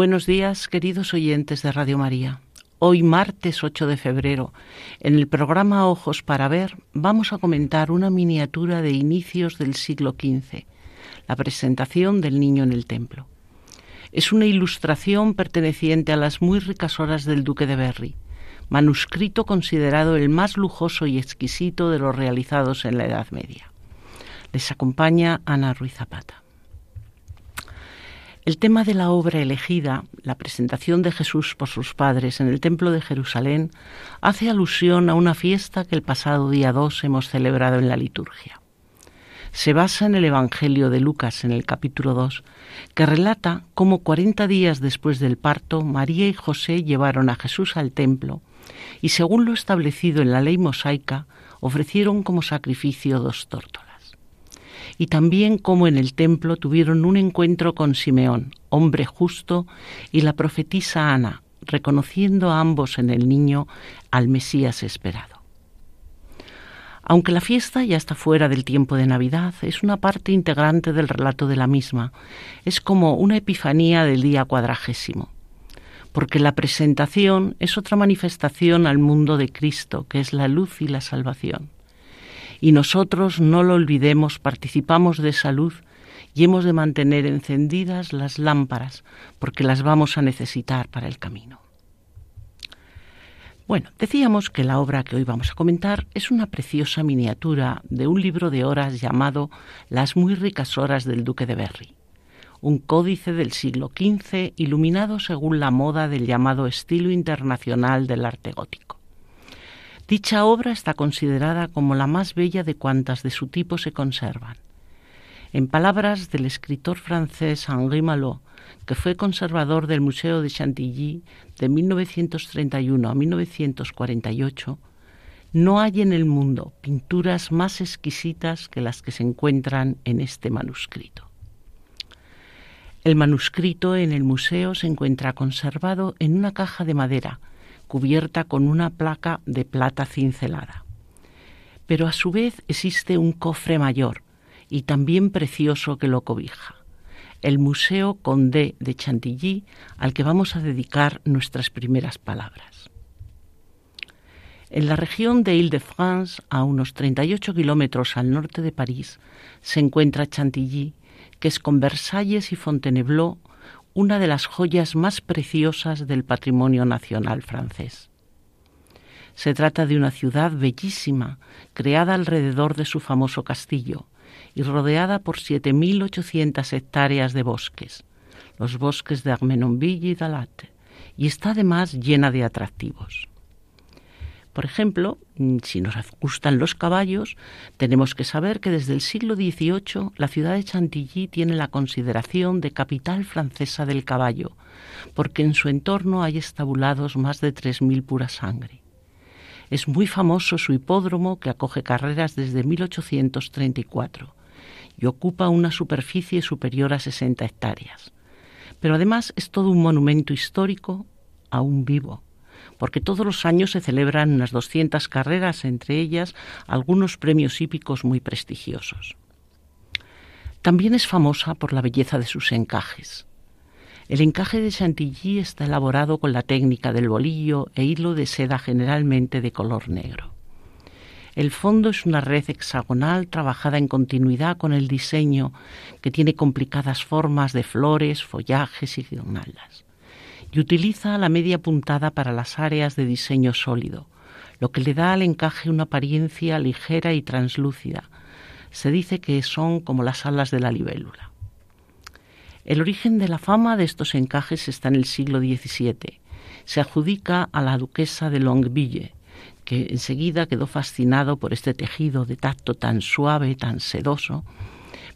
Buenos días, queridos oyentes de Radio María. Hoy, martes 8 de febrero, en el programa Ojos para Ver, vamos a comentar una miniatura de inicios del siglo XV, la presentación del niño en el templo. Es una ilustración perteneciente a las muy ricas horas del duque de Berry, manuscrito considerado el más lujoso y exquisito de los realizados en la Edad Media. Les acompaña Ana Ruiz Zapata. El tema de la obra elegida, la presentación de Jesús por sus padres en el Templo de Jerusalén, hace alusión a una fiesta que el pasado día 2 hemos celebrado en la liturgia. Se basa en el Evangelio de Lucas en el capítulo 2, que relata cómo cuarenta días después del parto María y José llevaron a Jesús al templo y, según lo establecido en la ley mosaica, ofrecieron como sacrificio dos tórtolas y también cómo en el templo tuvieron un encuentro con Simeón, hombre justo, y la profetisa Ana, reconociendo a ambos en el niño al Mesías esperado. Aunque la fiesta ya está fuera del tiempo de Navidad, es una parte integrante del relato de la misma, es como una epifanía del día cuadragésimo, porque la presentación es otra manifestación al mundo de Cristo, que es la luz y la salvación. Y nosotros, no lo olvidemos, participamos de esa luz y hemos de mantener encendidas las lámparas porque las vamos a necesitar para el camino. Bueno, decíamos que la obra que hoy vamos a comentar es una preciosa miniatura de un libro de horas llamado Las muy ricas horas del duque de Berry, un códice del siglo XV iluminado según la moda del llamado estilo internacional del arte gótico. Dicha obra está considerada como la más bella de cuantas de su tipo se conservan. En palabras del escritor francés Henri Malot, que fue conservador del Museo de Chantilly de 1931 a 1948, no hay en el mundo pinturas más exquisitas que las que se encuentran en este manuscrito. El manuscrito en el museo se encuentra conservado en una caja de madera cubierta con una placa de plata cincelada. Pero a su vez existe un cofre mayor y también precioso que lo cobija, el Museo Condé de Chantilly, al que vamos a dedicar nuestras primeras palabras. En la región de Île-de-France, a unos 38 kilómetros al norte de París, se encuentra Chantilly, que es con Versalles y Fontainebleau una de las joyas más preciosas del patrimonio nacional francés. Se trata de una ciudad bellísima, creada alrededor de su famoso castillo y rodeada por 7.800 hectáreas de bosques, los bosques de Armenonville y Dalate, y está además llena de atractivos. Por ejemplo, mm, si nos gustan los caballos, tenemos que saber que desde el siglo XVIII la ciudad de Chantilly tiene la consideración de capital francesa del caballo, porque en su entorno hay estabulados más de 3.000 pura sangre. Es muy famoso su hipódromo que acoge carreras desde 1834 y ocupa una superficie superior a 60 hectáreas. Pero además es todo un monumento histórico aún vivo porque todos los años se celebran unas 200 carreras, entre ellas algunos premios hípicos muy prestigiosos. También es famosa por la belleza de sus encajes. El encaje de Chantilly está elaborado con la técnica del bolillo e hilo de seda generalmente de color negro. El fondo es una red hexagonal trabajada en continuidad con el diseño que tiene complicadas formas de flores, follajes y guirnaldas y utiliza la media puntada para las áreas de diseño sólido, lo que le da al encaje una apariencia ligera y translúcida. Se dice que son como las alas de la libélula. El origen de la fama de estos encajes está en el siglo XVII. se adjudica a la duquesa de Longueville, que enseguida quedó fascinado por este tejido de tacto tan suave, tan sedoso,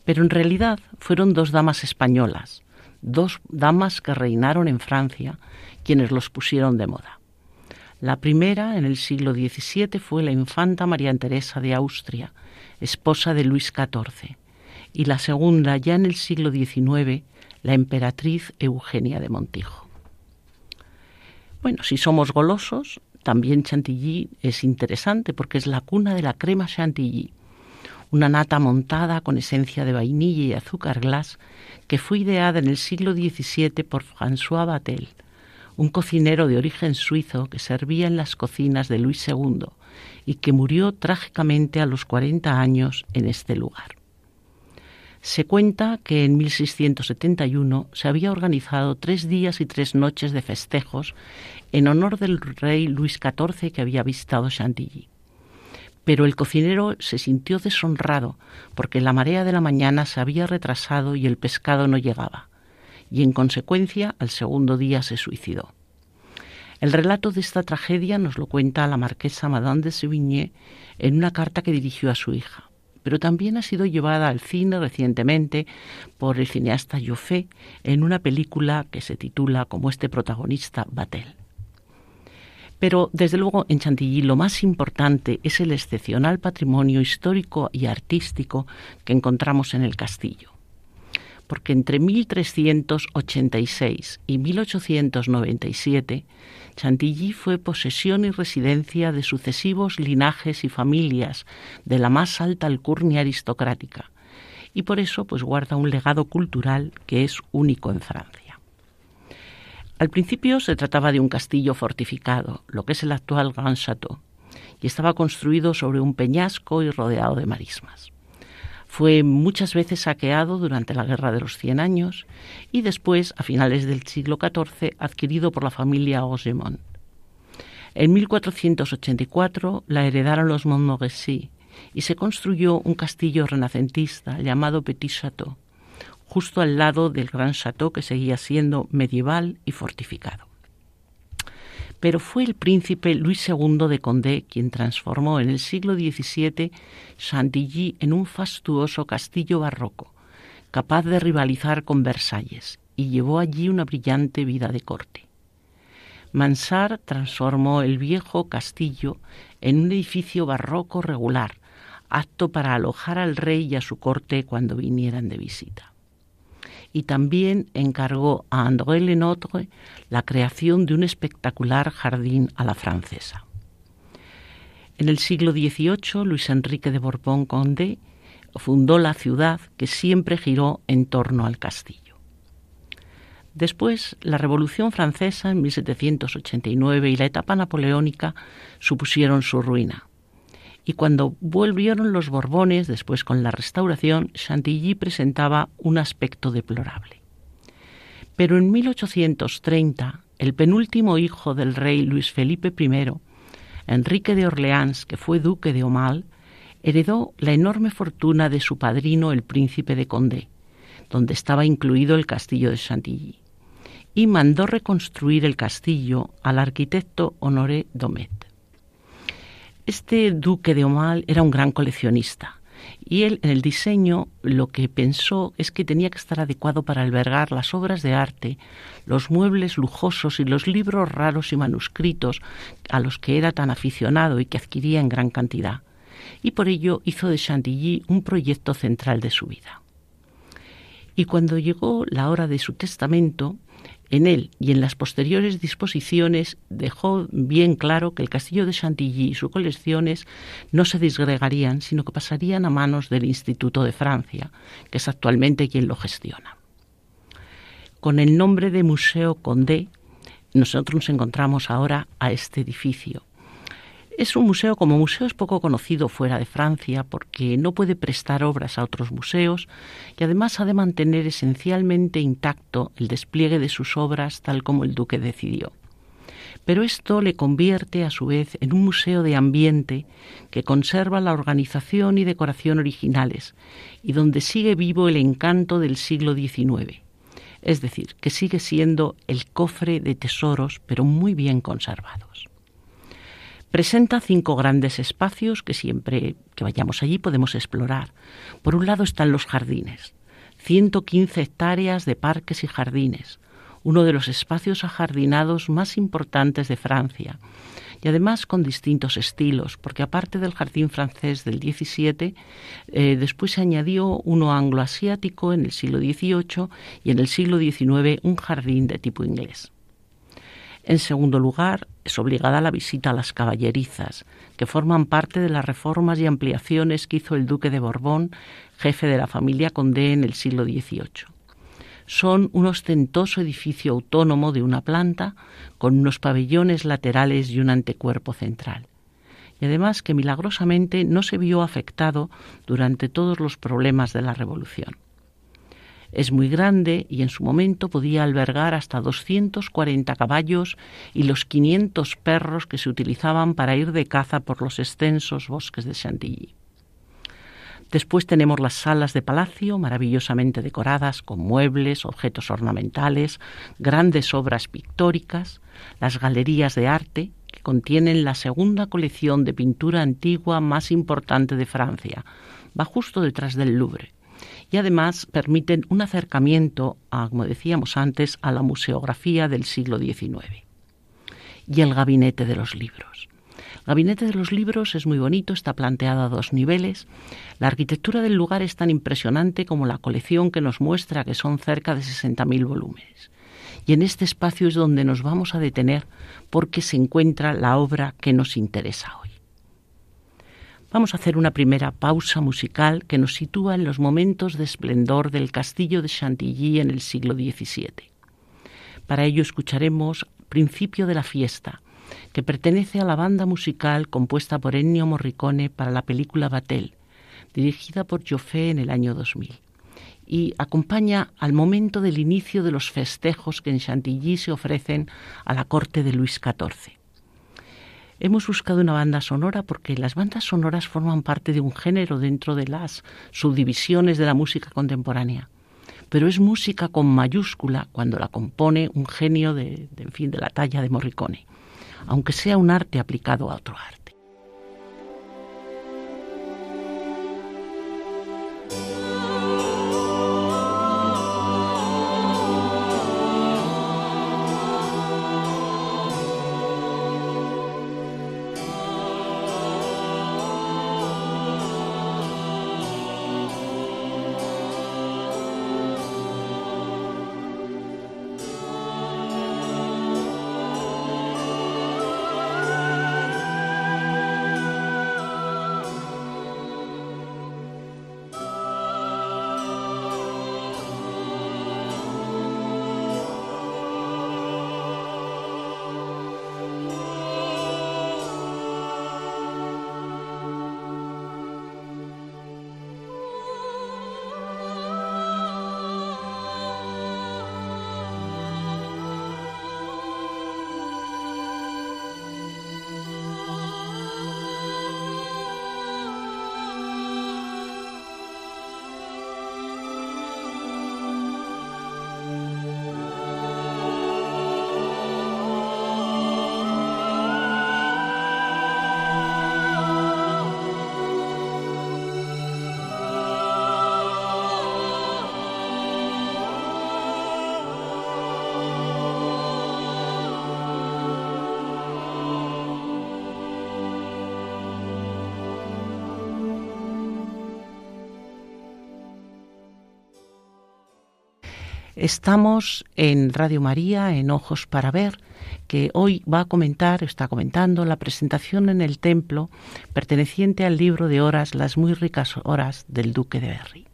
pero en realidad fueron dos damas españolas, dos damas que reinaron en Francia, quienes los pusieron de moda. La primera, en el siglo XVII, fue la infanta María Teresa de Austria, esposa de Luis XIV, y la segunda, ya en el siglo XIX, la emperatriz Eugenia de Montijo. Bueno, si somos golosos, también Chantilly es interesante porque es la cuna de la crema Chantilly, una nata montada con esencia de vainilla y azúcar glas que fue ideada en el siglo XVII por François Batel, un cocinero de origen suizo que servía en las cocinas de Luis II y que murió trágicamente a los 40 años en este lugar. Se cuenta que en 1671 se había organizado tres días y tres noches de festejos en honor del rey Luis XIV que había visitado Chantilly. Pero el cocinero se sintió deshonrado porque la marea de la mañana se había retrasado y el pescado no llegaba, y en consecuencia al segundo día se suicidó. El relato de esta tragedia nos lo cuenta la marquesa Madame de Sévigné en una carta que dirigió a su hija, pero también ha sido llevada al cine recientemente por el cineasta Joffé en una película que se titula como este protagonista Batel. Pero desde luego en Chantilly lo más importante es el excepcional patrimonio histórico y artístico que encontramos en el castillo. Porque entre 1386 y 1897 Chantilly fue posesión y residencia de sucesivos linajes y familias de la más alta alcurnia aristocrática y por eso pues guarda un legado cultural que es único en Francia. Al principio se trataba de un castillo fortificado, lo que es el actual Grand Château, y estaba construido sobre un peñasco y rodeado de marismas. Fue muchas veces saqueado durante la Guerra de los Cien Años y después, a finales del siglo XIV, adquirido por la familia Rogemont. En 1484 la heredaron los Montmorency y se construyó un castillo renacentista llamado Petit Château, justo al lado del gran chateau que seguía siendo medieval y fortificado. Pero fue el príncipe Luis II de Condé quien transformó en el siglo XVII Chantilly en un fastuoso castillo barroco, capaz de rivalizar con Versalles, y llevó allí una brillante vida de corte. Mansart transformó el viejo castillo en un edificio barroco regular, apto para alojar al rey y a su corte cuando vinieran de visita y también encargó a André Lenotre la creación de un espectacular jardín a la francesa. En el siglo XVIII, Luis Enrique de Borbón-Condé fundó la ciudad que siempre giró en torno al castillo. Después, la Revolución Francesa en 1789 y la etapa napoleónica supusieron su ruina y cuando volvieron los Borbones, después con la restauración, Chantilly presentaba un aspecto deplorable. Pero en 1830, el penúltimo hijo del rey Luis Felipe I, Enrique de Orleans, que fue duque de Aumale, heredó la enorme fortuna de su padrino el príncipe de Condé, donde estaba incluido el castillo de Chantilly, y mandó reconstruir el castillo al arquitecto Honoré Domet. Este duque de Omal era un gran coleccionista y él en el diseño lo que pensó es que tenía que estar adecuado para albergar las obras de arte, los muebles lujosos y los libros raros y manuscritos a los que era tan aficionado y que adquiría en gran cantidad. Y por ello hizo de Chantilly un proyecto central de su vida. Y cuando llegó la hora de su testamento, en él y en las posteriores disposiciones dejó bien claro que el castillo de Chantilly y sus colecciones no se disgregarían, sino que pasarían a manos del Instituto de Francia, que es actualmente quien lo gestiona. Con el nombre de Museo Condé, nosotros nos encontramos ahora a este edificio, es un museo, como museo es poco conocido fuera de Francia porque no puede prestar obras a otros museos y además ha de mantener esencialmente intacto el despliegue de sus obras tal como el duque decidió. Pero esto le convierte a su vez en un museo de ambiente que conserva la organización y decoración originales y donde sigue vivo el encanto del siglo XIX es decir, que sigue siendo el cofre de tesoros, pero muy bien conservados. Presenta cinco grandes espacios que siempre que vayamos allí podemos explorar. Por un lado están los jardines, 115 hectáreas de parques y jardines, uno de los espacios ajardinados más importantes de Francia, y además con distintos estilos, porque aparte del jardín francés del XVII, eh, después se añadió uno angloasiático en el siglo XVIII y en el siglo XIX un jardín de tipo inglés. En segundo lugar, es obligada la visita a las caballerizas, que forman parte de las reformas y ampliaciones que hizo el duque de Borbón, jefe de la familia Condé en el siglo XVIII son un ostentoso edificio autónomo de una planta con unos pabellones laterales y un antecuerpo central. Y además que milagrosamente no se vio afectado durante todos los problemas de la Revolución. Es muy grande y en su momento podía albergar hasta 240 caballos y los 500 perros que se utilizaban para ir de caza por los extensos bosques de Chantilly. Después tenemos las salas de palacio, maravillosamente decoradas con muebles, objetos ornamentales, grandes obras pictóricas, las galerías de arte, que contienen la segunda colección de pintura antigua más importante de Francia, va justo detrás del Louvre. Y además permiten un acercamiento, como decíamos antes, a la museografía del siglo XIX. Y el gabinete de los libros. Gabinete de los Libros es muy bonito, está planteado a dos niveles. La arquitectura del lugar es tan impresionante como la colección que nos muestra que son cerca de 60.000 volúmenes. Y en este espacio es donde nos vamos a detener porque se encuentra la obra que nos interesa hoy. Vamos a hacer una primera pausa musical que nos sitúa en los momentos de esplendor del castillo de Chantilly en el siglo XVII. Para ello escucharemos Principio de la fiesta, que pertenece a la banda musical compuesta por Ennio Morricone para la película Batel, dirigida por Joffé en el año 2000, y acompaña al momento del inicio de los festejos que en Chantilly se ofrecen a la corte de Luis XIV. Hemos buscado una banda sonora porque las bandas sonoras forman parte de un género dentro de las subdivisiones de la música contemporánea pero es música con mayúscula cuando la compone un genio de, en fin, de la talla de Morricone aunque sea un arte aplicado a otro arte. Estamos en Radio María, en Ojos para Ver, que hoy va a comentar, está comentando la presentación en el templo perteneciente al libro de horas, las muy ricas horas del Duque de Berry.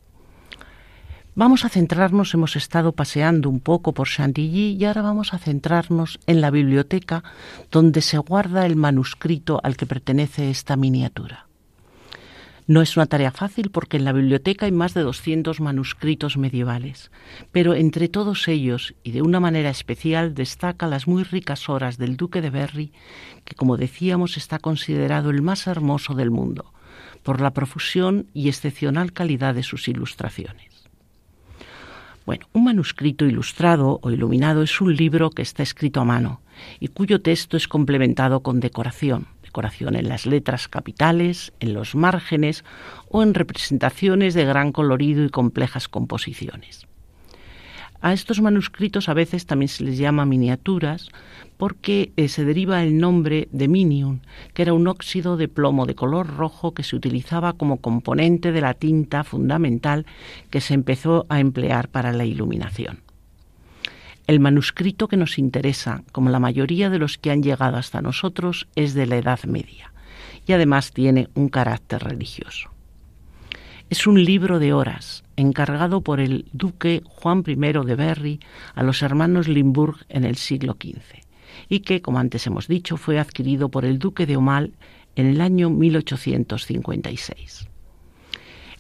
Vamos a centrarnos, hemos estado paseando un poco por Chantilly y ahora vamos a centrarnos en la biblioteca donde se guarda el manuscrito al que pertenece esta miniatura. No es una tarea fácil porque en la biblioteca hay más de 200 manuscritos medievales, pero entre todos ellos, y de una manera especial, destaca las muy ricas horas del duque de Berry, que como decíamos está considerado el más hermoso del mundo, por la profusión y excepcional calidad de sus ilustraciones. Bueno, un manuscrito ilustrado o iluminado es un libro que está escrito a mano y cuyo texto es complementado con decoración, decoración en las letras capitales, en los márgenes o en representaciones de gran colorido y complejas composiciones. A estos manuscritos a veces también se les llama miniaturas porque eh, se deriva el nombre de minium, que era un óxido de plomo de color rojo que se utilizaba como componente de la tinta fundamental que se empezó a emplear para la iluminación. El manuscrito que nos interesa, como la mayoría de los que han llegado hasta nosotros, es de la Edad Media y además tiene un carácter religioso. Es un libro de horas encargado por el duque Juan I de Berry a los hermanos Limburg en el siglo XV y que, como antes hemos dicho, fue adquirido por el duque de Aumale en el año 1856.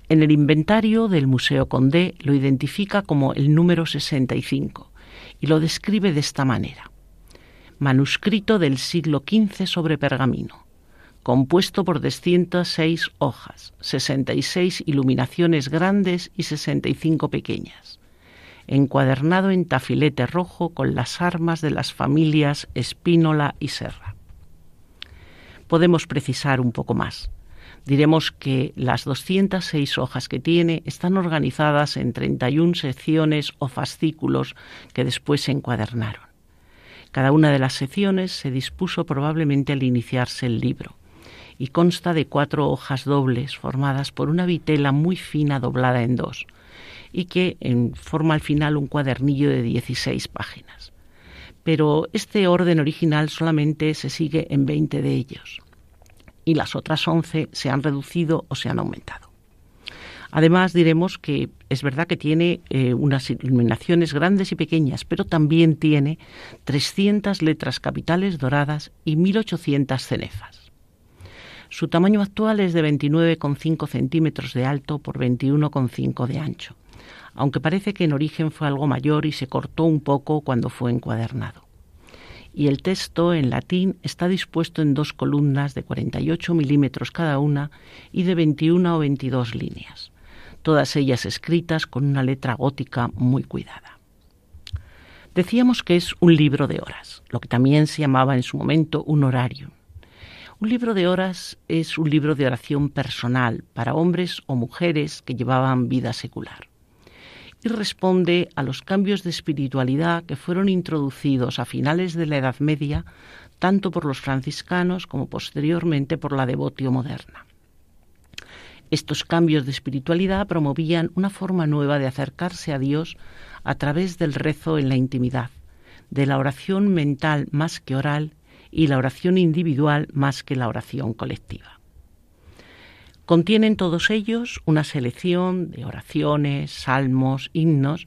En el inventario del Museo Condé lo identifica como el número 65 y lo describe de esta manera. Manuscrito del siglo XV sobre pergamino, compuesto por 206 hojas, 66 iluminaciones grandes y 65 pequeñas encuadernado en tafilete rojo con las armas de las familias Espínola y Serra. Podemos precisar un poco más. Diremos que las 206 hojas que tiene están organizadas en 31 secciones o fascículos que después se encuadernaron. Cada una de las secciones se dispuso probablemente al iniciarse el libro y consta de cuatro hojas dobles formadas por una vitela muy fina doblada en dos, y que forma al final un cuadernillo de 16 páginas. Pero este orden original solamente se sigue en 20 de ellos y las otras 11 se han reducido o se han aumentado. Además, diremos que es verdad que tiene eh, unas iluminaciones grandes y pequeñas, pero también tiene 300 letras capitales doradas y 1800 cenefas. Su tamaño actual es de 29,5 centímetros de alto por 21,5 de ancho aunque parece que en origen fue algo mayor y se cortó un poco cuando fue encuadernado. Y el texto en latín está dispuesto en dos columnas de 48 milímetros cada una y de 21 o 22 líneas, todas ellas escritas con una letra gótica muy cuidada. Decíamos que es un libro de horas, lo que también se llamaba en su momento un horario. Un libro de horas es un libro de oración personal para hombres o mujeres que llevaban vida secular y responde a los cambios de espiritualidad que fueron introducidos a finales de la Edad Media tanto por los franciscanos como posteriormente por la devotio moderna. Estos cambios de espiritualidad promovían una forma nueva de acercarse a Dios a través del rezo en la intimidad, de la oración mental más que oral y la oración individual más que la oración colectiva. Contienen todos ellos una selección de oraciones, salmos, himnos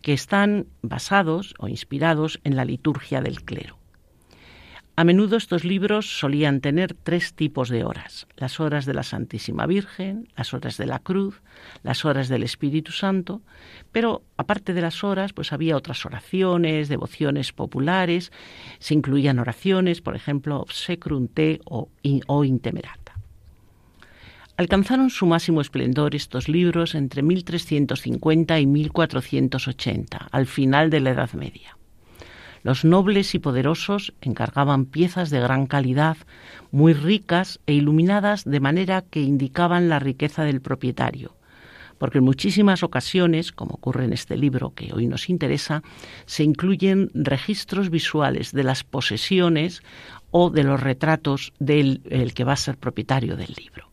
que están basados o inspirados en la liturgia del clero. A menudo estos libros solían tener tres tipos de horas, las horas de la Santísima Virgen, las horas de la Cruz, las horas del Espíritu Santo, pero aparte de las horas, pues había otras oraciones, devociones populares, se incluían oraciones, por ejemplo, Obsecrum o, o Intemerat. Alcanzaron su máximo esplendor estos libros entre 1350 y 1480, al final de la Edad Media. Los nobles y poderosos encargaban piezas de gran calidad, muy ricas e iluminadas de manera que indicaban la riqueza del propietario, porque en muchísimas ocasiones, como ocurre en este libro que hoy nos interesa, se incluyen registros visuales de las posesiones o de los retratos del que va a ser propietario del libro.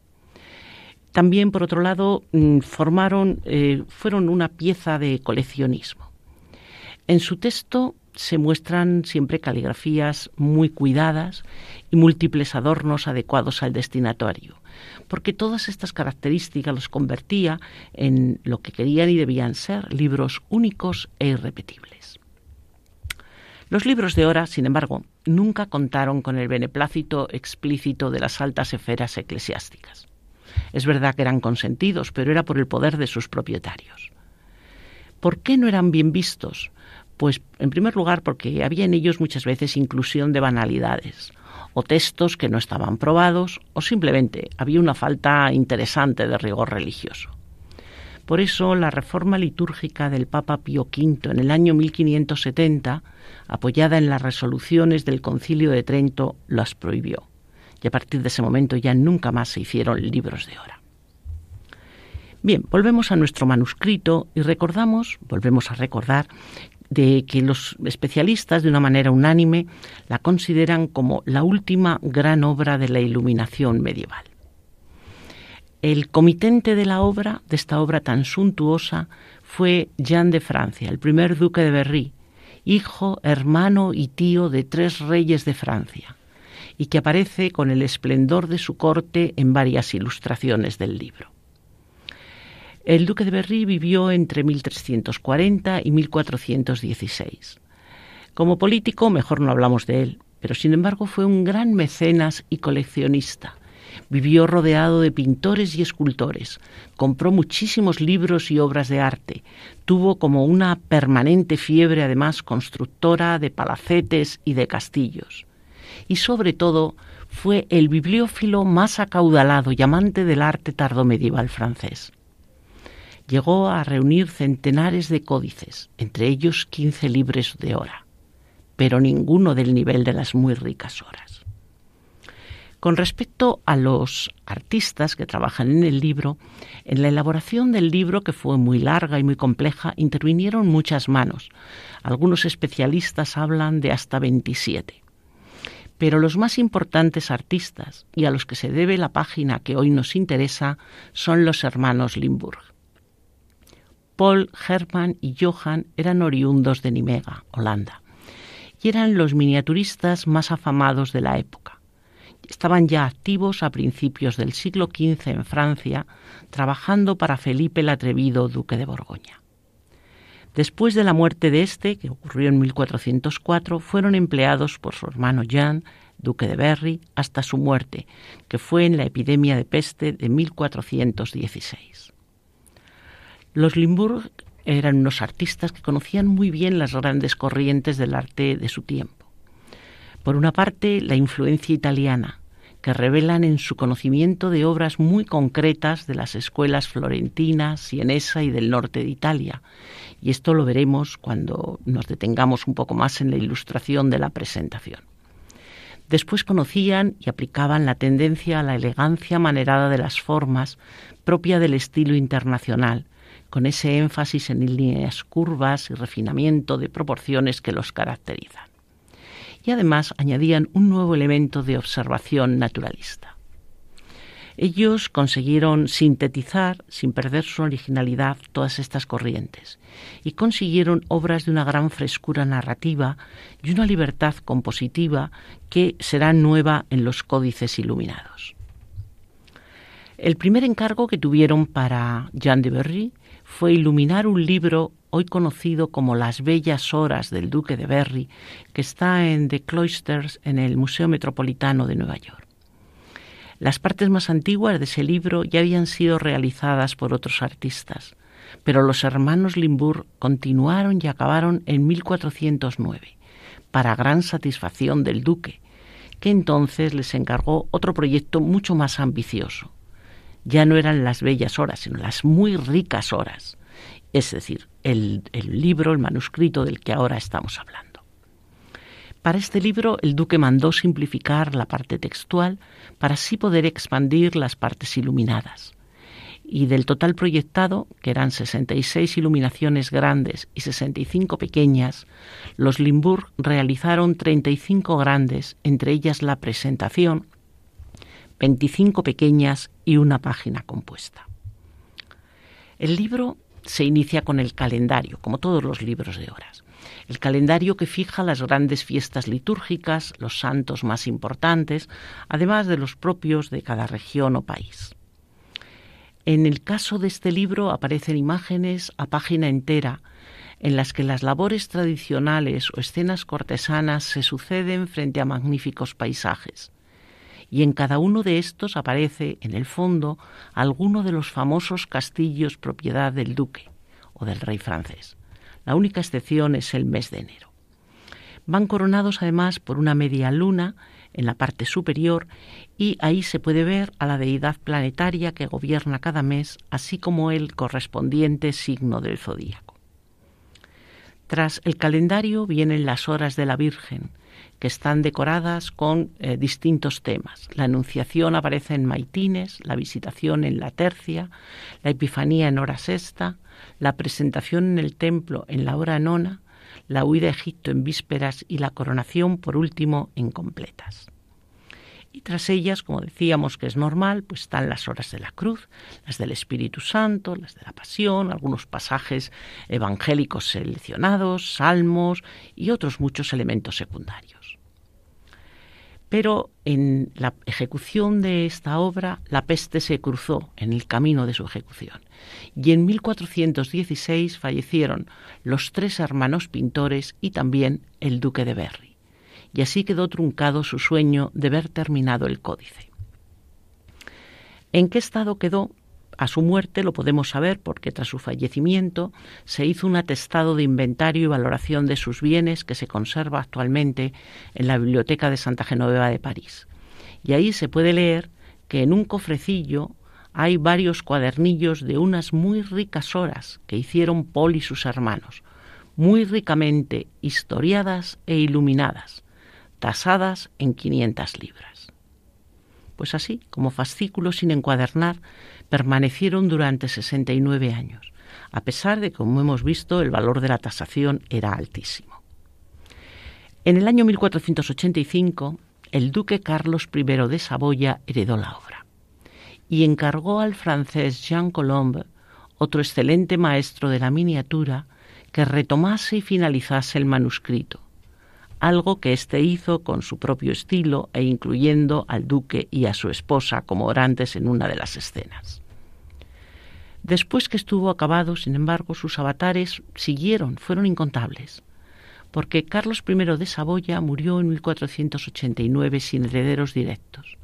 También, por otro lado, mm, formaron, eh, fueron una pieza de coleccionismo. En su texto se muestran siempre caligrafías muy cuidadas y múltiples adornos adecuados al destinatario, porque todas estas características los convertía en lo que querían y debían ser libros únicos e irrepetibles. Los libros de hora, sin embargo, nunca contaron con el beneplácito explícito de las altas esferas eclesiásticas. Es verdad que eran consentidos, pero era por el poder de sus propietarios. ¿Por qué no eran bien vistos? Pues en primer lugar porque había en ellos muchas veces inclusión de banalidades o textos que no estaban probados o simplemente había una falta interesante de rigor religioso. Por eso la reforma litúrgica del Papa Pío V en el año 1570, apoyada en las resoluciones del Concilio de Trento, las prohibió. Y a partir de ese momento ya nunca más se hicieron libros de hora. Bien, volvemos a nuestro manuscrito y recordamos, volvemos a recordar, de que los especialistas, de una manera unánime, la consideran como la última gran obra de la iluminación medieval. El comitente de la obra, de esta obra tan suntuosa, fue Jean de Francia, el primer duque de Berry, hijo, hermano y tío de tres reyes de Francia, y que aparece con el esplendor de su corte en varias ilustraciones del libro. El duque de Berry vivió entre 1340 y 1416. Como político, mejor no hablamos de él, pero sin embargo fue un gran mecenas y coleccionista. Vivió rodeado de pintores y escultores, compró muchísimos libros y obras de arte, tuvo como una permanente fiebre además constructora de palacetes y de castillos. Y sobre todo fue el bibliófilo más acaudalado y amante del arte tardomedieval francés llegó a reunir centenares de códices, entre ellos quince libros de hora, pero ninguno del nivel de las muy ricas horas. Con respecto a los artistas que trabajan en el libro, en la elaboración del libro, que fue muy larga y muy compleja, intervinieron muchas manos. Algunos especialistas hablan de hasta 27. Pero los más importantes artistas, y a los que se debe la página que hoy nos interesa, son los hermanos Limburg. Paul, Hermann y Johann eran oriundos de Nimega, Holanda, y eran los miniaturistas más afamados de la época. Estaban ya activos a principios del siglo XV en Francia, trabajando para Felipe el Atrevido, duque de Borgoña. Después de la muerte de este, que ocurrió en 1404, fueron empleados por su hermano Jean, duque de Berry, hasta su muerte, que fue en la epidemia de peste de 1416. Los Limburg eran unos artistas que conocían muy bien las grandes corrientes del arte de su tiempo. Por una parte, la influencia italiana, que revelan en su conocimiento de obras muy concretas de las escuelas florentina, sienesa y del norte de Italia. Y esto lo veremos cuando nos detengamos un poco más en la ilustración de la presentación. Después conocían y aplicaban la tendencia a la elegancia manerada de las formas propia del estilo internacional, con ese énfasis en líneas curvas y refinamiento de proporciones que los caracterizan. Y además añadían un nuevo elemento de observación naturalista. Ellos consiguieron sintetizar, sin perder su originalidad, todas estas corrientes y consiguieron obras de una gran frescura narrativa y una libertad compositiva que será nueva en los códices iluminados. El primer encargo que tuvieron para Jean de Berry fue iluminar un libro hoy conocido como Las Bellas Horas del Duque de Berry, que está en The Cloisters en el Museo Metropolitano de Nueva York. Las partes más antiguas de ese libro ya habían sido realizadas por otros artistas, pero los hermanos Limburg continuaron y acabaron en 1409, para gran satisfacción del duque, que entonces les encargó otro proyecto mucho más ambicioso, ya no eran las bellas horas, sino las muy ricas horas. Es decir, el, libro, el manuscrito del que ahora estamos hablando. Para este libro el duque mandó simplificar la parte textual para así poder expandir las partes iluminadas. Y del total proyectado, que eran 66 iluminaciones grandes y 65 pequeñas, los Limburg realizaron 35 grandes, entre ellas la presentación, 25 pequeñas y una página compuesta. El libro se inicia con el calendario, como todos los libros de horas. El calendario que fija las grandes fiestas litúrgicas, los santos más importantes, además de los propios de cada región o país. En el caso de este libro aparecen imágenes a página entera en las que las labores tradicionales o escenas cortesanas se suceden frente a magníficos paisajes y en cada uno de estos aparece, en el fondo, alguno de los famosos castillos propiedad del duque o del rey francés. La única excepción es el mes de enero. Van coronados además por una media luna en la parte superior y ahí se puede ver a la deidad planetaria que gobierna cada mes, así como el correspondiente signo del zodíaco. Tras el calendario vienen las horas de la Virgen, que están decoradas con eh, distintos temas. La Anunciación aparece en Maitines, la Visitación en la Tercia, la Epifanía en hora sexta, la Presentación en el Templo en la hora nona, la huida a Egipto en vísperas y la coronación, por último, en completas. Y tras ellas, como decíamos que es normal, pues están las horas de la cruz, las del Espíritu Santo, las de la Pasión, algunos pasajes evangélicos seleccionados, salmos y otros muchos elementos secundarios. Pero en la ejecución de esta obra la peste se cruzó en el camino de su ejecución y en 1416 fallecieron los tres hermanos pintores y también el duque de Berry. Y así quedó truncado su sueño de ver terminado el códice. ¿En qué estado quedó? A su muerte lo podemos saber porque tras su fallecimiento se hizo un atestado de inventario y valoración de sus bienes que se conserva actualmente en la Biblioteca de Santa Genoveva de París. Y ahí se puede leer que en un cofrecillo hay varios cuadernillos de unas muy ricas horas que hicieron Paul y sus hermanos, muy ricamente historiadas e iluminadas, tasadas en 500 libras. Pues así, como fascículos sin encuadernar, permanecieron durante 69 años, a pesar de que, como hemos visto, el valor de la tasación era altísimo. En el año 1485, el duque Carlos I de Saboya heredó la obra y encargó al francés Jean Colombe, otro excelente maestro de la miniatura, que retomase y finalizase el manuscrito, algo que éste hizo con su propio estilo e incluyendo al duque y a su esposa como orantes en una de las escenas. Después que estuvo acabado, sin embargo, sus avatares siguieron, fueron incontables, porque Carlos I de Saboya murió en 1489 sin herederos directos,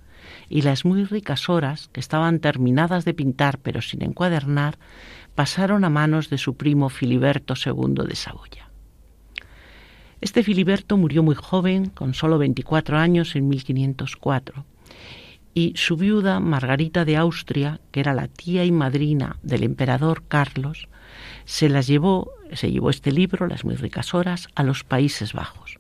y las muy ricas horas, que estaban terminadas de pintar pero sin encuadernar, pasaron a manos de su primo Filiberto II de Saboya. Este Filiberto murió muy joven, con solo 24 años, en 1504, y su viuda Margarita de Austria, que era la tía y madrina del emperador Carlos, se las llevó, se llevó este libro, Las muy ricas horas, a los Países Bajos.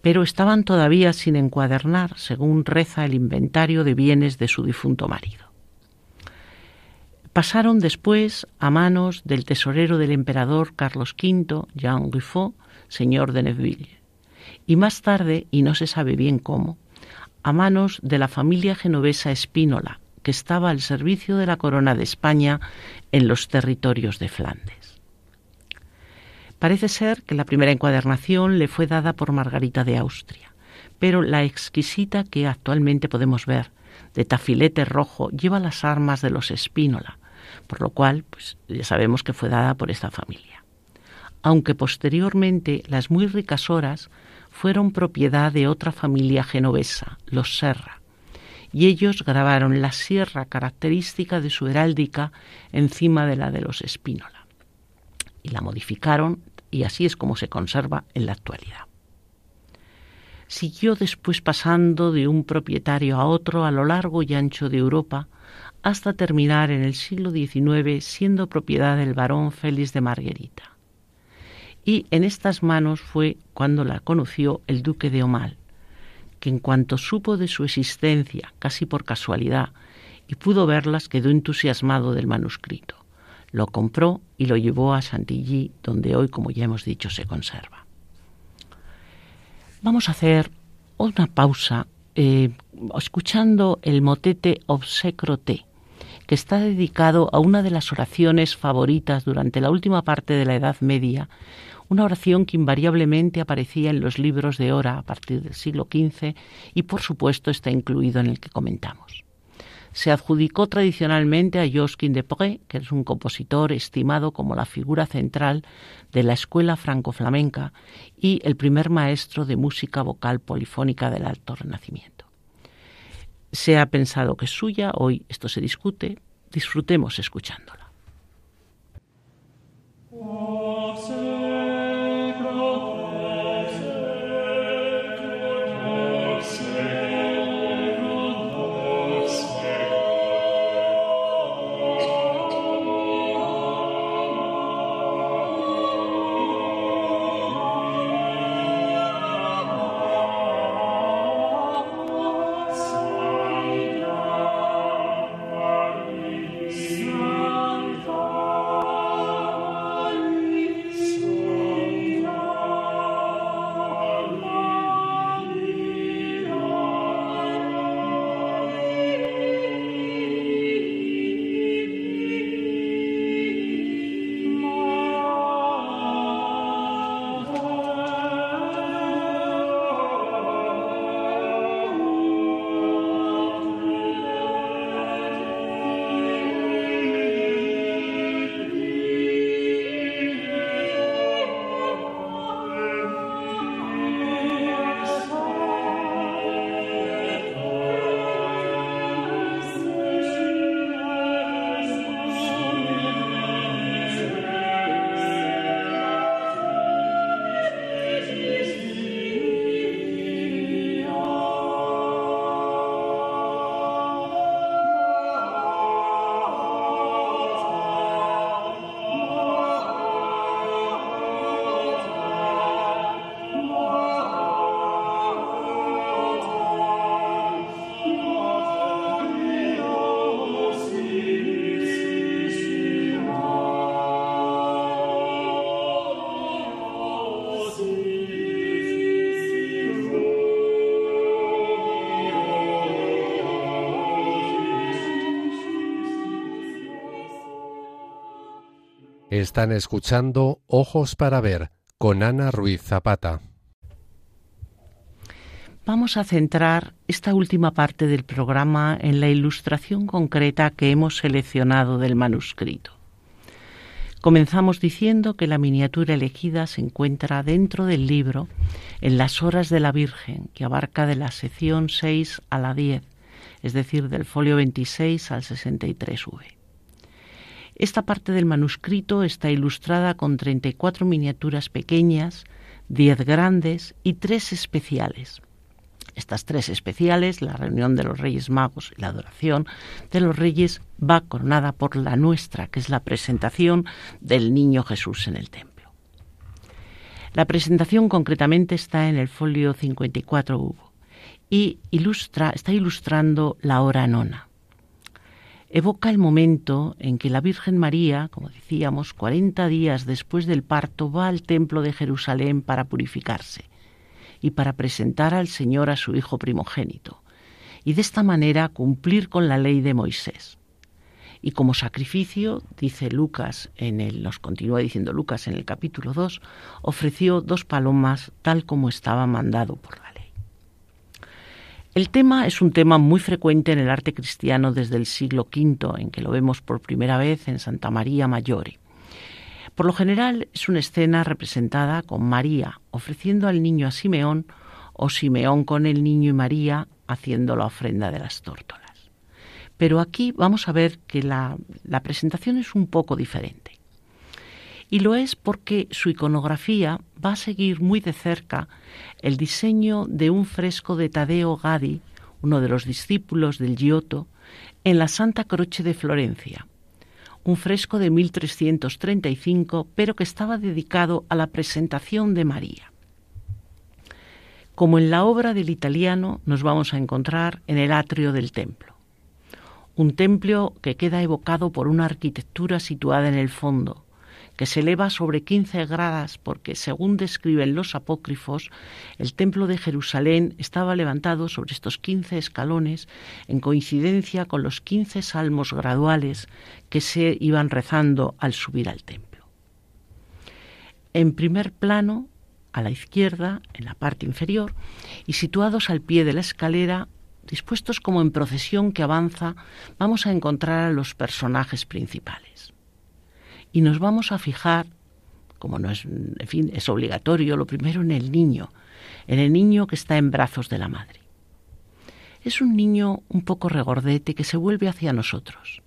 Pero estaban todavía sin encuadernar, según reza el inventario de bienes de su difunto marido. Pasaron después a manos del tesorero del emperador Carlos V, Jean Ruffaut, señor de Neville, y más tarde, y no se sabe bien cómo, a manos de la familia genovesa Espínola, que estaba al servicio de la corona de España en los territorios de Flandes. Parece ser que la primera encuadernación le fue dada por Margarita de Austria, pero la exquisita que actualmente podemos ver, de tafilete rojo, lleva las armas de los Espínola, por lo cual pues, ya sabemos que fue dada por esta familia aunque posteriormente las muy ricas horas fueron propiedad de otra familia genovesa, los Serra, y ellos grabaron la sierra característica de su heráldica encima de la de los Espínola, y la modificaron y así es como se conserva en la actualidad. Siguió después pasando de un propietario a otro a lo largo y ancho de Europa, hasta terminar en el siglo XIX siendo propiedad del barón Félix de Marguerita y en estas manos fue cuando la conoció el duque de Omal, que en cuanto supo de su existencia, casi por casualidad, y pudo verlas, quedó entusiasmado del manuscrito. Lo compró y lo llevó a Chantilly, donde hoy, como ya hemos dicho, se conserva. Vamos a hacer una pausa eh, escuchando el motete Obsecrote, que está dedicado a una de las oraciones favoritas durante la última parte de la Edad Media una oración que invariablemente aparecía en los libros de hora a partir del siglo XV y por supuesto está incluido en el que comentamos. Se adjudicó tradicionalmente a Josquin de Pré, que es un compositor estimado como la figura central de la escuela franco-flamenca y el primer maestro de música vocal polifónica del Alto Renacimiento. Se ha pensado que es suya, hoy esto se discute, disfrutemos escuchándola. Oh, Están escuchando Ojos para Ver con Ana Ruiz Zapata. Vamos a centrar esta última parte del programa en la ilustración concreta que hemos seleccionado del manuscrito. Comenzamos diciendo que la miniatura elegida se encuentra dentro del libro en las horas de la Virgen, que abarca de la sección 6 a la 10, es decir, del folio 26 al 63V. Esta parte del manuscrito está ilustrada con 34 miniaturas pequeñas, 10 grandes y 3 especiales. Estas tres especiales, la reunión de los Reyes Magos y la adoración de los Reyes, va coronada por la nuestra, que es la presentación del Niño Jesús en el templo. La presentación concretamente está en el folio 54 y ilustra, está ilustrando la hora nona evoca el momento en que la Virgen María, como decíamos, 40 días después del parto, va al templo de Jerusalén para purificarse y para presentar al Señor a su Hijo primogénito, y de esta manera cumplir con la ley de Moisés. Y como sacrificio, dice Lucas, en el, nos continúa diciendo Lucas en el capítulo 2, ofreció dos palomas tal como estaba mandado por la el tema es un tema muy frecuente en el arte cristiano desde el siglo V, en que lo vemos por primera vez en Santa María Maggiore. Por lo general es una escena representada con María ofreciendo al niño a Simeón o Simeón con el niño y María haciendo la ofrenda de las tórtolas. Pero aquí vamos a ver que la, la presentación es un poco diferente y lo es porque su iconografía va a seguir muy de cerca el diseño de un fresco de Tadeo Gadi, uno de los discípulos del Giotto, en la Santa Croce de Florencia, un fresco de 1335, pero que estaba dedicado a la presentación de María. Como en la obra del italiano nos vamos a encontrar en el atrio del templo. Un templo que queda evocado por una arquitectura situada en el fondo, que se eleva sobre 15 gradas porque, según describen los apócrifos, el templo de Jerusalén estaba levantado sobre estos 15 escalones en coincidencia con los 15 salmos graduales que se iban rezando al subir al templo. En primer plano, a la izquierda, en la parte inferior, y situados al pie de la escalera, dispuestos como en procesión que avanza, vamos a encontrar a los personajes principales y nos vamos a fijar, como no es, en fin, es obligatorio, lo primero en el niño, en el niño que está en brazos de la madre. Es un niño un poco regordete que se vuelve hacia nosotros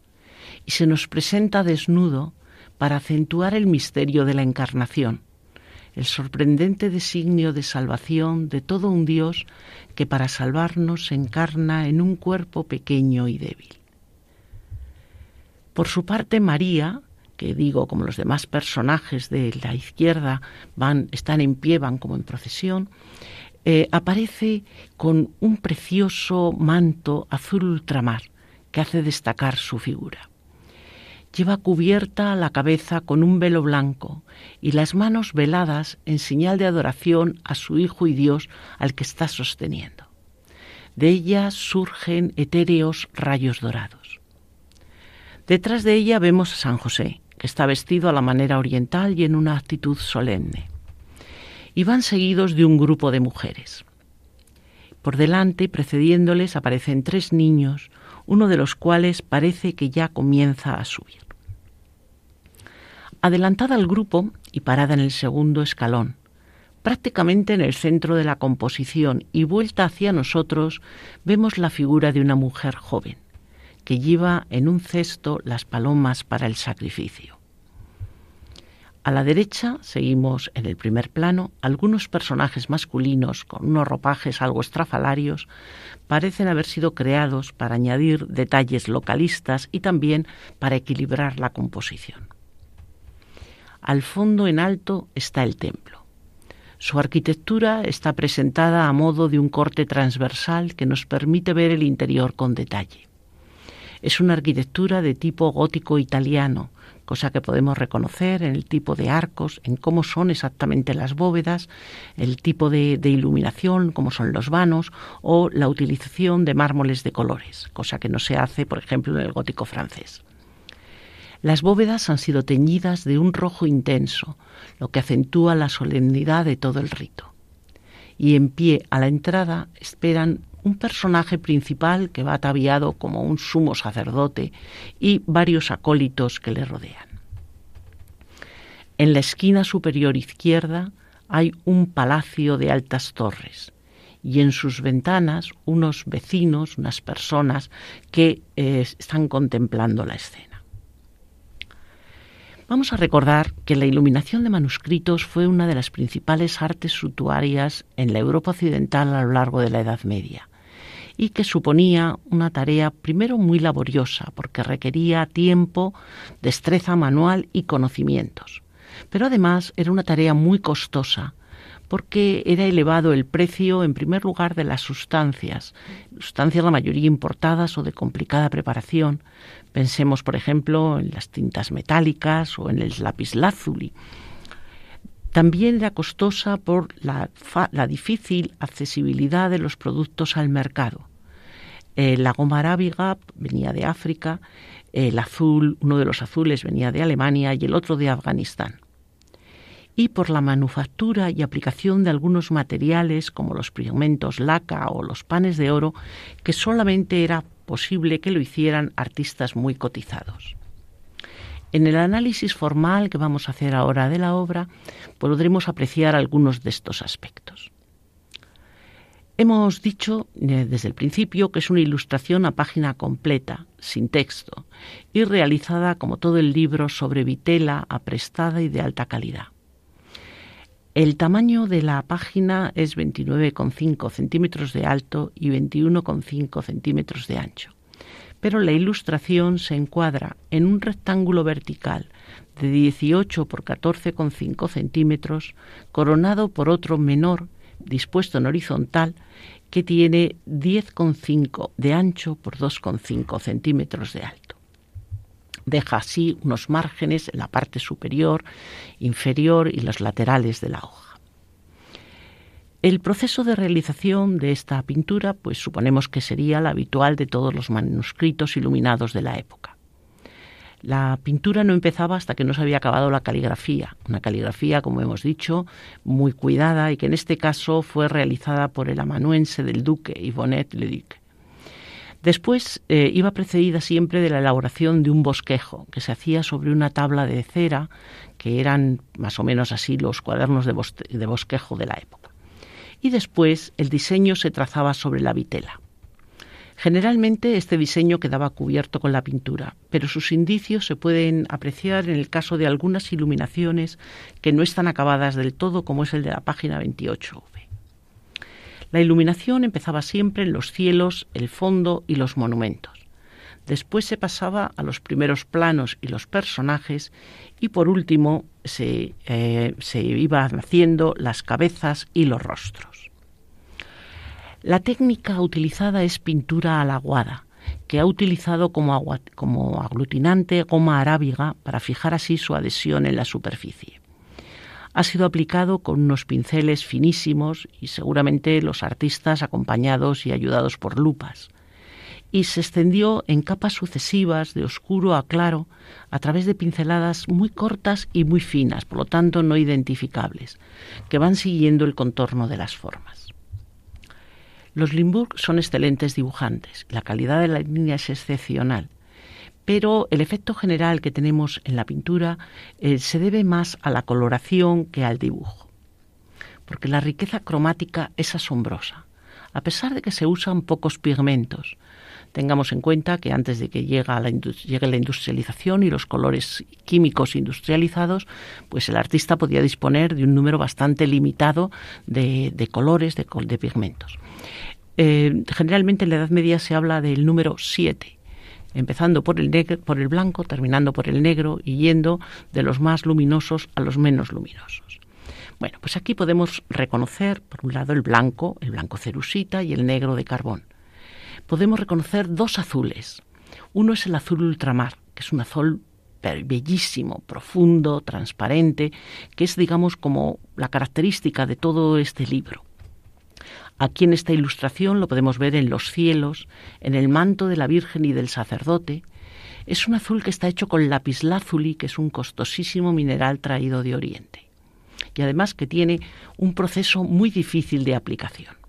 y se nos presenta desnudo para acentuar el misterio de la encarnación, el sorprendente designio de salvación de todo un Dios que para salvarnos se encarna en un cuerpo pequeño y débil. Por su parte, María, que digo, como los demás personajes de la izquierda van, están en pie, van como en procesión, eh, aparece con un precioso manto azul ultramar que hace destacar su figura. Lleva cubierta la cabeza con un velo blanco y las manos veladas en señal de adoración a su Hijo y Dios al que está sosteniendo. De ella surgen etéreos rayos dorados. Detrás de ella vemos a San José, que está vestido a la manera oriental y en una actitud solemne. Y van seguidos de un grupo de mujeres. Por delante, precediéndoles, aparecen tres niños, uno de los cuales parece que ya comienza a subir. Adelantada al grupo y parada en el segundo escalón, prácticamente en el centro de la composición y vuelta hacia nosotros, vemos la figura de una mujer joven que lleva en un cesto las palomas para el sacrificio. A la derecha seguimos en el primer plano algunos personajes masculinos con unos ropajes algo estrafalarios parecen haber sido creados para añadir detalles localistas y también para equilibrar la composición. Al fondo en alto está el templo. Su arquitectura está presentada a modo de un corte transversal que nos permite ver el interior con detalle. Es una arquitectura de tipo gótico italiano, cosa que podemos reconocer en el tipo de arcos, en cómo son exactamente las bóvedas, el tipo de, iluminación, cómo son los vanos, o la utilización de mármoles de colores, cosa que no se hace, por ejemplo, en el gótico francés. Las bóvedas han sido teñidas de un rojo intenso, lo que acentúa la solemnidad de todo el rito. Y en pie a la entrada esperan un personaje principal que va ataviado como un sumo sacerdote y varios acólitos que le rodean. En la esquina superior izquierda hay un palacio de altas torres y en sus ventanas unos vecinos, unas personas que eh, están contemplando la escena. Vamos a recordar que la iluminación de manuscritos fue una de las principales artes suntuarias en la Europa occidental a lo largo de la Edad Media y que suponía una tarea primero muy laboriosa porque requería tiempo, destreza manual y conocimientos. Pero además era una tarea muy costosa porque era elevado el precio, en primer lugar, de las sustancias, sustancias la mayoría importadas o de complicada preparación. Pensemos, por ejemplo, en las tintas metálicas o en el lapislázuli. También era costosa por la, difícil accesibilidad de los productos al mercado. Eh, la goma arábiga venía de África, el azul, uno de los azules venía de Alemania y el otro de Afganistán y por la manufactura y aplicación de algunos materiales como los pigmentos laca o los panes de oro, que solamente era posible que lo hicieran artistas muy cotizados. En el análisis formal que vamos a hacer ahora de la obra, podremos apreciar algunos de estos aspectos. Hemos dicho eh, desde el principio que es una ilustración a página completa, sin texto, y realizada como todo el libro sobre vitela aprestada y de alta calidad. El tamaño de la página es 29,5 centímetros de alto y 21,5 centímetros de ancho, pero la ilustración se encuadra en un rectángulo vertical de 18 por 14,5 centímetros, coronado por otro menor dispuesto en horizontal que tiene 10,5 de ancho por 2,5 centímetros de alto. Deja así unos márgenes en la parte superior, inferior y los laterales de la hoja. El proceso de realización de esta pintura, pues suponemos que sería la habitual de todos los manuscritos iluminados de la época. La pintura no empezaba hasta que no se había acabado la caligrafía, una caligrafía, como hemos dicho, muy cuidada y que en este caso fue realizada por el amanuense del duque, Yvonnet Le Duc. Después eh, iba precedida siempre de la elaboración de un bosquejo que se hacía sobre una tabla de cera, que eran más o menos así los cuadernos de, de bosquejo de la época. Y después el diseño se trazaba sobre la vitela. Generalmente este diseño quedaba cubierto con la pintura, pero sus indicios se pueden apreciar en el caso de algunas iluminaciones que no están acabadas del todo, como es el de la página 28. La iluminación empezaba siempre en los cielos, el fondo y los monumentos. Después se pasaba a los primeros planos y los personajes y por último se, eh, se iban haciendo las cabezas y los rostros. La técnica utilizada es pintura alaguada, que ha utilizado como, como aglutinante goma arábiga para fijar así su adhesión en la superficie ha sido aplicado con unos pinceles finísimos y seguramente los artistas acompañados y ayudados por lupas, y se extendió en capas sucesivas de oscuro a claro a través de pinceladas muy cortas y muy finas, por lo tanto no identificables, que van siguiendo el contorno de las formas. Los Limburg son excelentes dibujantes, la calidad de la línea es excepcional pero el efecto general que tenemos en la pintura eh, se debe más a la coloración que al dibujo, porque la riqueza cromática es asombrosa, a pesar de que se usan pocos pigmentos. Tengamos en cuenta que antes de que llegue la, industrialización y los colores químicos industrializados, pues el artista podía disponer de un número bastante limitado de, colores, de, pigmentos. Eh, generalmente en la Edad Media se habla del número 7, empezando por el, negro, por el blanco, terminando por el negro y yendo de los más luminosos a los menos luminosos. Bueno, pues aquí podemos reconocer, por un lado, el blanco, el blanco cerusita y el negro de carbón. Podemos reconocer dos azules. Uno es el azul ultramar, que es un azul bellísimo, profundo, transparente, que es, digamos, como la característica de todo este libro. Aquí en esta ilustración lo podemos ver en los cielos, en el manto de la Virgen y del sacerdote, Es un azul que está hecho con lapislázuli, que es un costosísimo mineral traído de Oriente. Y además que tiene un proceso muy difícil de aplicación.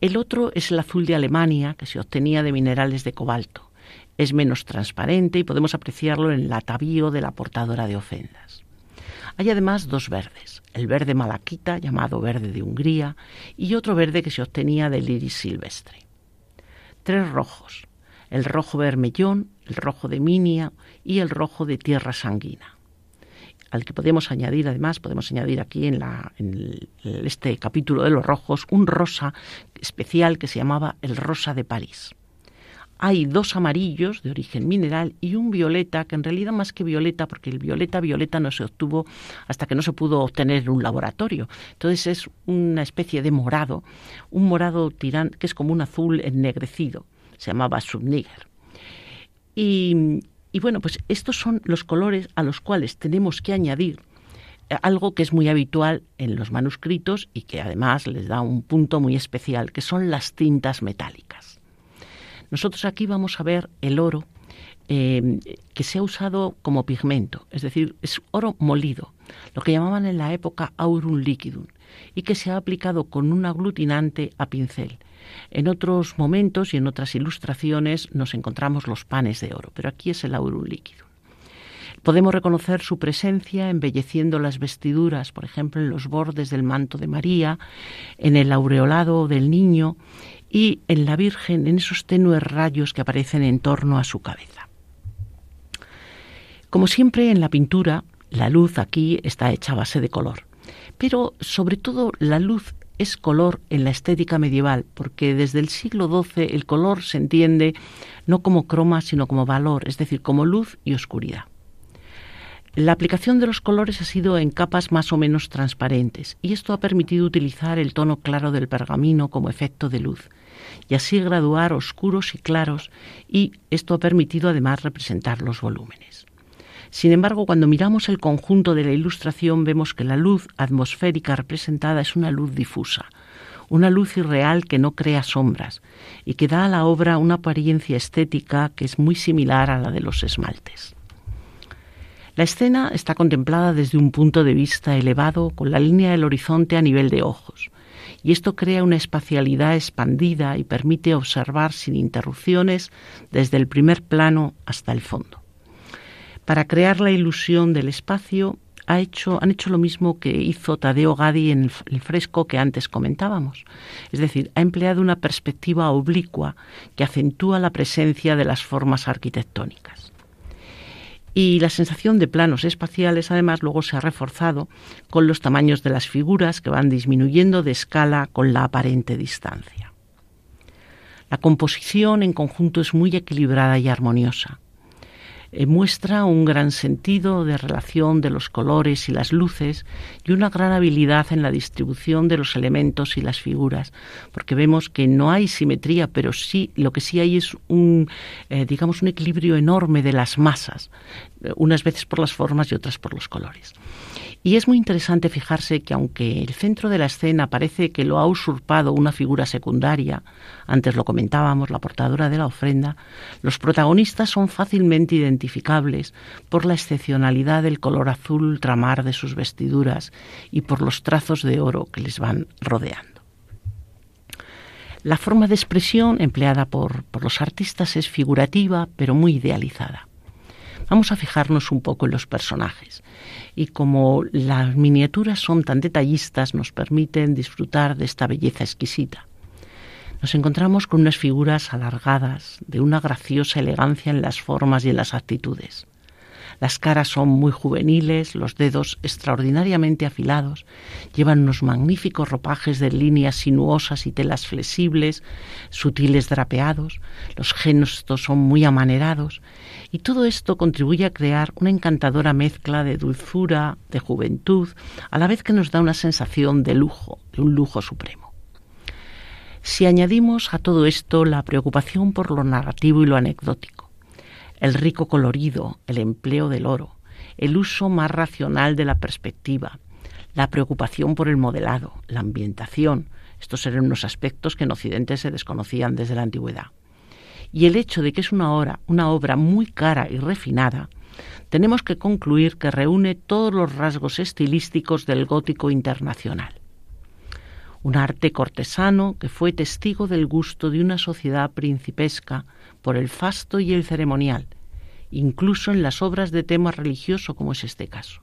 El otro es el azul de Alemania, que se obtenía de minerales de cobalto. Es menos transparente y podemos apreciarlo en el atavío de la portadora de ofendas. Hay además dos verdes, el verde malaquita, llamado verde de Hungría, y otro verde que se obtenía del iris silvestre. Tres rojos, el rojo vermellón, el rojo de Minia y el rojo de tierra sanguina. Al que podemos añadir, además, podemos añadir aquí en, en este capítulo de los rojos un rosa especial que se llamaba el rosa de París hay dos amarillos de origen mineral y un violeta, que en realidad más que violeta, porque el violeta violeta no se obtuvo hasta que no se pudo obtener en un laboratorio. Entonces es una especie de morado, un morado tirán, que es como un azul ennegrecido, se llamaba subniger. Y, y bueno, pues estos son los colores a los cuales tenemos que añadir algo que es muy habitual en los manuscritos y que además les da un punto muy especial, que son las tintas metálicas. Nosotros aquí vamos a ver el oro eh, que se ha usado como pigmento, es decir, es oro molido, lo que llamaban en la época aurum liquidum, y que se ha aplicado con un aglutinante a pincel. En otros momentos y en otras ilustraciones nos encontramos los panes de oro, pero aquí es el aurum liquidum. Podemos reconocer su presencia embelleciendo las vestiduras, por ejemplo, en los bordes del manto de María, en el aureolado del niño y en la Virgen en esos tenues rayos que aparecen en torno a su cabeza. Como siempre en la pintura, la luz aquí está hecha a base de color, pero sobre todo la luz es color en la estética medieval, porque desde el siglo XII el color se entiende no como croma, sino como valor, es decir, como luz y oscuridad. La aplicación de los colores ha sido en capas más o menos transparentes y esto ha permitido utilizar el tono claro del pergamino como efecto de luz y así graduar oscuros y claros y esto ha permitido además representar los volúmenes. Sin embargo, cuando miramos el conjunto de la ilustración vemos que la luz atmosférica representada es una luz difusa, una luz irreal que no crea sombras y que da a la obra una apariencia estética que es muy similar a la de los esmaltes. La escena está contemplada desde un punto de vista elevado con la línea del horizonte a nivel de ojos, y esto crea una espacialidad expandida y permite observar sin interrupciones desde el primer plano hasta el fondo. Para crear la ilusión del espacio ha hecho, han hecho lo mismo que hizo Tadeo Gadi en el fresco que antes comentábamos. Es decir, ha empleado una perspectiva oblicua que acentúa la presencia de las formas arquitectónicas. Y la sensación de planos espaciales además luego se ha reforzado con los tamaños de las figuras que van disminuyendo de escala con la aparente distancia. La composición en conjunto es muy equilibrada y armoniosa. Eh, muestra un gran sentido de relación de los colores y las luces y una gran habilidad en la distribución de los elementos y las figuras, porque vemos que no hay simetría, pero sí lo que sí hay es un, eh, digamos, un equilibrio enorme de las masas, eh, unas veces por las formas y otras por los colores. Y es muy interesante fijarse que aunque el centro de la escena parece que lo ha usurpado una figura secundaria, antes lo comentábamos, la portadora de la ofrenda, los protagonistas son fácilmente identificables por la excepcionalidad del color azul ultramar de sus vestiduras y por los trazos de oro que les van rodeando. La forma de expresión empleada por, por los artistas es figurativa, pero muy idealizada. Vamos a fijarnos un poco en los personajes. Y como las miniaturas son tan detallistas, nos permiten disfrutar de esta belleza exquisita. Nos encontramos con unas figuras alargadas, de una graciosa elegancia en las formas y en las actitudes. Las caras son muy juveniles, los dedos extraordinariamente afilados, llevan unos magníficos ropajes de líneas sinuosas y telas flexibles, sutiles drapeados, los gestos son muy amanerados, y todo esto contribuye a crear una encantadora mezcla de dulzura, de juventud, a la vez que nos da una sensación de lujo, de un lujo supremo. Si añadimos a todo esto la preocupación por lo narrativo y lo anecdótico, el rico colorido, el empleo del oro, el uso más racional de la perspectiva, la preocupación por el modelado, la ambientación. Estos eran unos aspectos que en Occidente se desconocían desde la antigüedad. y el hecho de que es una obra, una obra muy cara y refinada, tenemos que concluir que reúne todos los rasgos estilísticos del gótico internacional. Un arte cortesano que fue testigo del gusto de una sociedad principesca por el fasto y el ceremonial, incluso en las obras de tema religioso como es este caso.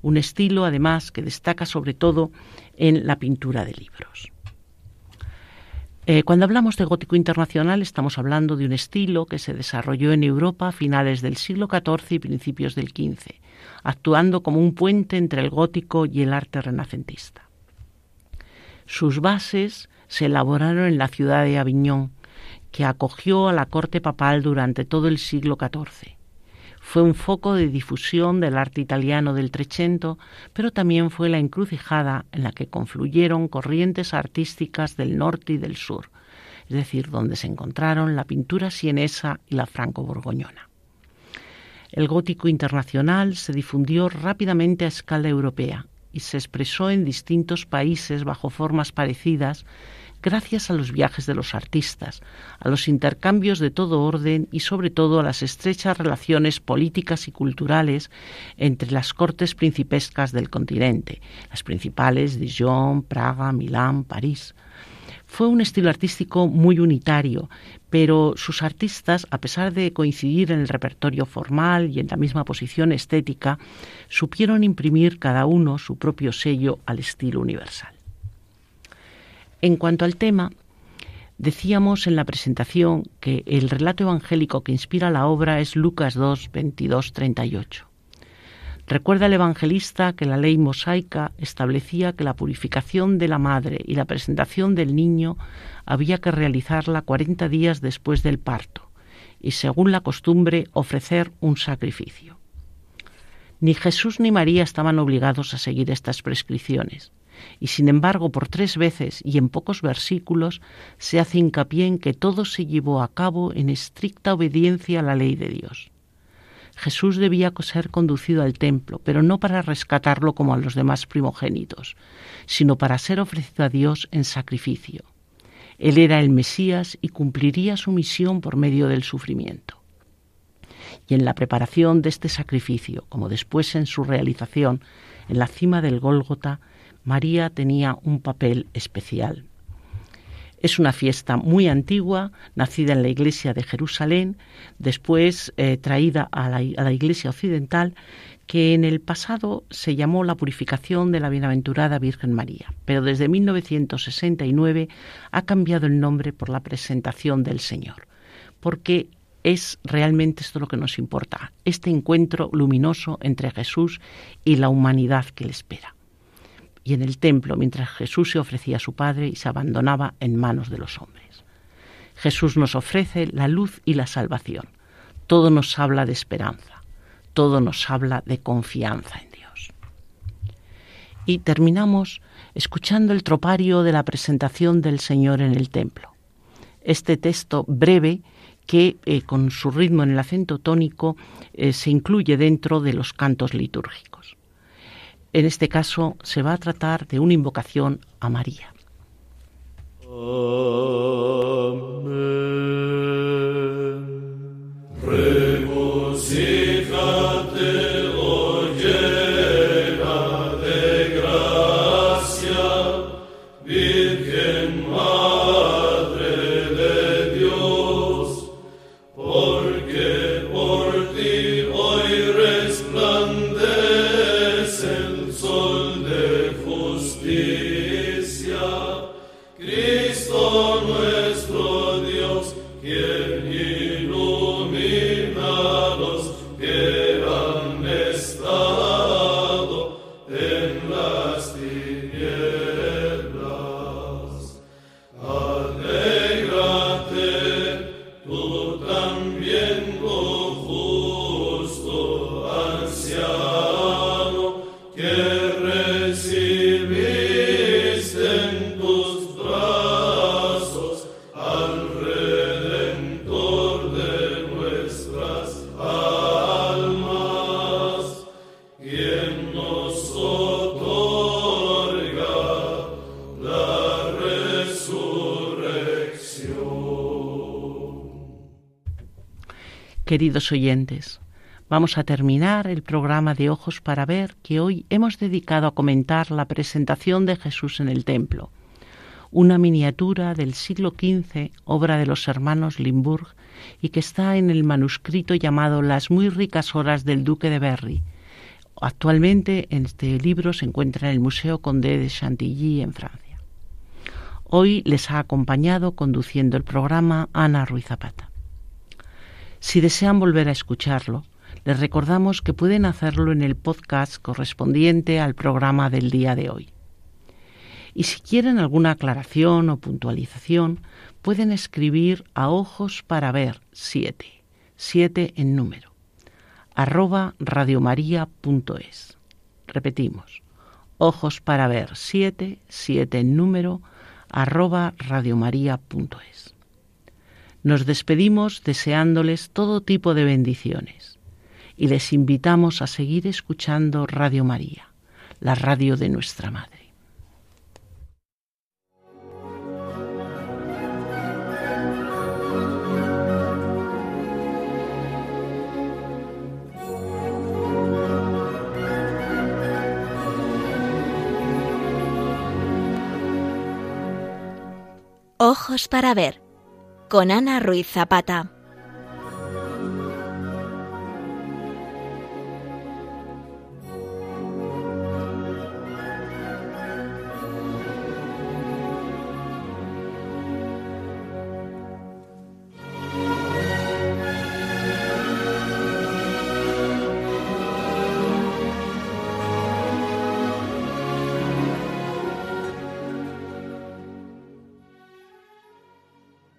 Un estilo, además, que destaca sobre todo en la pintura de libros. Eh, cuando hablamos de gótico internacional estamos hablando de un estilo que se desarrolló en Europa a finales del siglo XIV y principios del XV, actuando como un puente entre el gótico y el arte renacentista. Sus bases se elaboraron en la ciudad de Aviñón, que acogió a la corte papal durante todo el siglo XIV fue un foco de difusión del arte italiano del Trecento, pero también fue la encrucijada en la que confluyeron corrientes artísticas del norte y del sur, es decir, donde se encontraron la pintura sienesa y la franco-borgoñona. El gótico internacional se difundió rápidamente a escala europea y se expresó en distintos países bajo formas parecidas gracias a los viajes de los artistas, a los intercambios de todo orden y sobre todo a las estrechas relaciones políticas y culturales entre las cortes principescas del continente, las principales Dijon, Praga, Milán, París. Fue un estilo artístico muy unitario, pero sus artistas, a pesar de coincidir en el repertorio formal y en la misma posición estética, supieron imprimir cada uno su propio sello al estilo universal. En cuanto al tema, decíamos en la presentación que el relato evangélico que inspira la obra es Lucas 2, 22, 38. Recuerda el evangelista que la ley mosaica establecía que la purificación de la madre y la presentación del niño había que realizarla 40 días después del parto y, según la costumbre, ofrecer un sacrificio. Ni Jesús ni María estaban obligados a seguir estas prescripciones y sin embargo por tres veces y en pocos versículos se hace hincapié en que todo se llevó a cabo en estricta obediencia a la ley de Dios. Jesús debía ser conducido al templo, pero no para rescatarlo como a los demás primogénitos, sino para ser ofrecido a Dios en sacrificio. Él era el Mesías y cumpliría su misión por medio del sufrimiento. Y en la preparación de este sacrificio, como después en su realización, en la cima del Gólgota, María tenía un papel especial. Es una fiesta muy antigua, nacida en la iglesia de Jerusalén, después eh, traída a la, a la iglesia occidental, que en el pasado se llamó la purificación de la bienaventurada Virgen María, pero desde 1969 ha cambiado el nombre por la presentación del Señor, porque es realmente esto lo que nos importa, este encuentro luminoso entre Jesús y la humanidad que le espera y en el templo mientras Jesús se ofrecía a su Padre y se abandonaba en manos de los hombres. Jesús nos ofrece la luz y la salvación. Todo nos habla de esperanza, todo nos habla de confianza en Dios. Y terminamos escuchando el tropario de la presentación del Señor en el templo. Este texto breve que eh, con su ritmo en el acento tónico eh, se incluye dentro de los cantos litúrgicos. En este caso se va a tratar de una invocación a María. Queridos oyentes, vamos a terminar el programa de Ojos para Ver que hoy hemos dedicado a comentar la presentación de Jesús en el templo, una miniatura del siglo XV, obra de los hermanos Limburg, y que está en el manuscrito llamado Las muy ricas horas del duque de Berry. Actualmente este libro se encuentra en el Museo Condé de Chantilly en Francia. Hoy les ha acompañado conduciendo el programa Ana Ruiz Zapata. Si desean volver a escucharlo, les recordamos que pueden hacerlo en el podcast correspondiente al programa del día de hoy. Y si quieren alguna aclaración o puntualización, pueden escribir a ojos para ver 7, 7 en número, arroba radiomaria.es. Repetimos, ojos para ver 7, 7 en número, arroba radiomaria.es. Nos despedimos deseándoles todo tipo de bendiciones y les invitamos a seguir escuchando Radio María, la radio de nuestra Madre. Ojos para ver con Ana Ruiz Zapata.